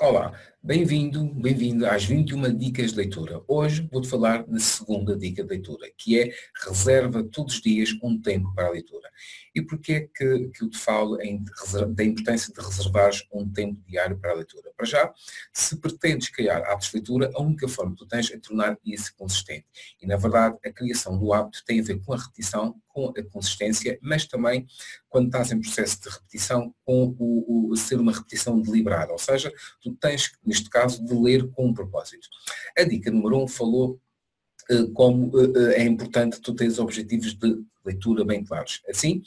Olá, bem-vindo, bem-vindo às 21 dicas de leitura. Hoje vou-te falar da segunda dica de leitura, que é reserva todos os dias um tempo para a leitura. E porquê que, que eu te falo em, da importância de reservar um tempo diário para a leitura? Para já, se pretendes criar hábitos de leitura, a única forma que tu tens é tornar isso consistente. E na verdade, a criação do hábito tem a ver com a repetição, com a consistência, mas também quando estás em processo de repetição, com o, o ser uma repetição deliberada. Ou seja, tu tens, neste caso, de ler com um propósito. A dica número um falou eh, como eh, eh, é importante tu teres objetivos de leitura bem claros. Assim,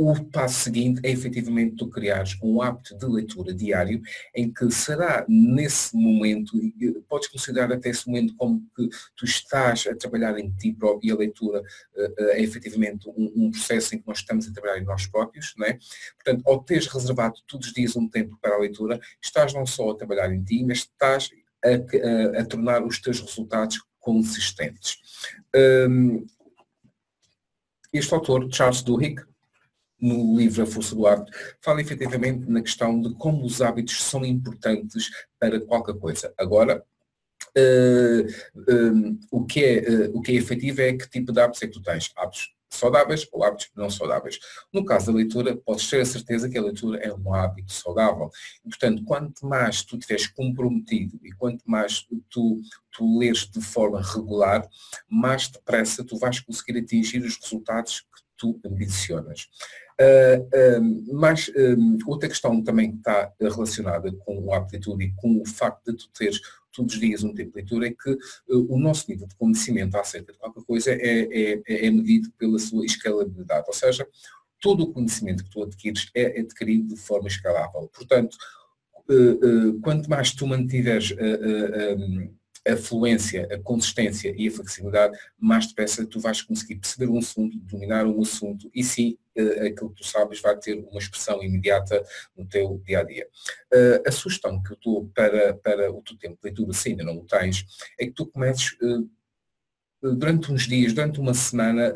o passo seguinte é efetivamente tu criares um hábito de leitura diário em que será nesse momento, podes considerar até esse momento como que tu estás a trabalhar em ti próprio e a leitura é efetivamente um, um, processo em que nós estamos a trabalhar em nós próprios, não é? Portanto, ao teres reservado todos os dias um tempo para a leitura, estás não só a trabalhar em ti, mas estás a, a, a tornar os teus resultados consistentes. Um, este autor, Charles Duhigg, no livro A Força do Hábito, fala efetivamente na questão de como os hábitos são importantes para qualquer coisa. Agora, uh, um, o, que é, uh, o que é efetivo é que tipo de hábitos é que tu tens. Hábitos saudáveis ou hábitos não saudáveis. No caso da leitura, podes ter a certeza que a leitura é um hábito saudável. Portanto, quanto mais tu estiveres comprometido e quanto mais tu, tu leres de forma regular, mais depressa tu vais conseguir atingir os resultados que tu ambicionas. Uh, uh, mas uh, outra questão também que está relacionada com a aptitude e com o facto de tu teres todos os dias um tempo de leitura é que o nosso nível de conhecimento acerca de qualquer coisa é, é, é medido pela sua escalabilidade, ou seja, todo o conhecimento que tu adquires é adquirido de forma escalável. Portanto, quanto mais tu mantiveres a fluência, a consistência e a flexibilidade, mais depressa tu vais conseguir perceber um assunto, dominar um assunto e sim eh, aquilo que tu sabes vai ter uma expressão imediata no teu dia a dia. Eh, a sugestão que eu dou para, para o teu tempo de leitura, se ainda não o tens, é que tu comeces eh, durante uns dias, durante uma semana,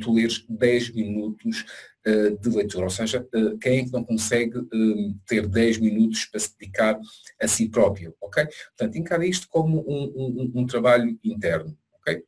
tu leres 10 minutos de leitura. Ou seja, quem é que não consegue ter 10 minutos para se dedicar a si próprio, ok? Portanto, encara isto como um, um, um trabalho interno, ok?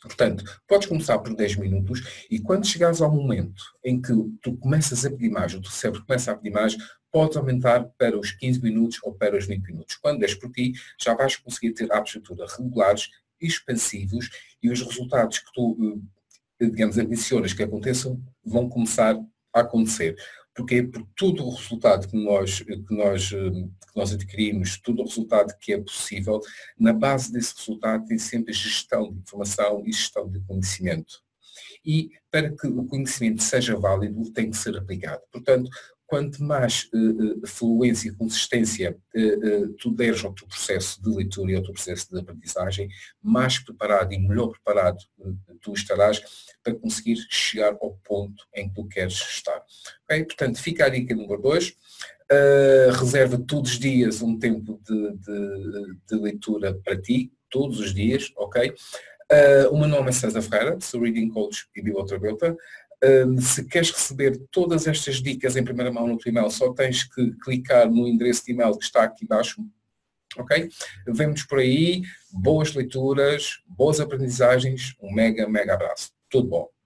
Portanto, podes começar por 10 minutos e quando chegares ao momento em que tu começas a pedir mais, o teu cérebro começa a pedir mais, podes aumentar para os 15 minutos ou para os 20 minutos. Quando és por ti, já vais conseguir ter hábitos regulares, expansivos e os resultados que tu, eh, digamos, ambicionas que aconteçam vão começar a acontecer. Porquê? Porque todo o resultado que nós, que, nós, que nós adquirimos, todo o resultado que é possível, na base desse resultado tem sempre gestão de informação e gestão de conhecimento. E para que o conhecimento seja válido, tem que ser aplicado. Portanto, quanto mais uh, fluência e consistência uh, uh, tu deres ao teu processo de leitura e ao teu processo de aprendizagem, mais preparado e melhor preparado tu estarás para conseguir chegar ao ponto em que tu queres estar. Okay? Portanto, fica a dica número 2. reserva todos os dias um tempo de, de, de, leitura para ti, todos os dias, ok? o meu nome é César Ferreira, sou Reading Coach e Biblioterapeuta. Um, se queres receber todas estas dicas em primeira mão no teu e-mail, só tens que clicar no endereço de e-mail que está aqui embaixo. Ok? Vemos por aí, boas leituras, boas aprendizagens, um mega, mega abraço. Tudo bom.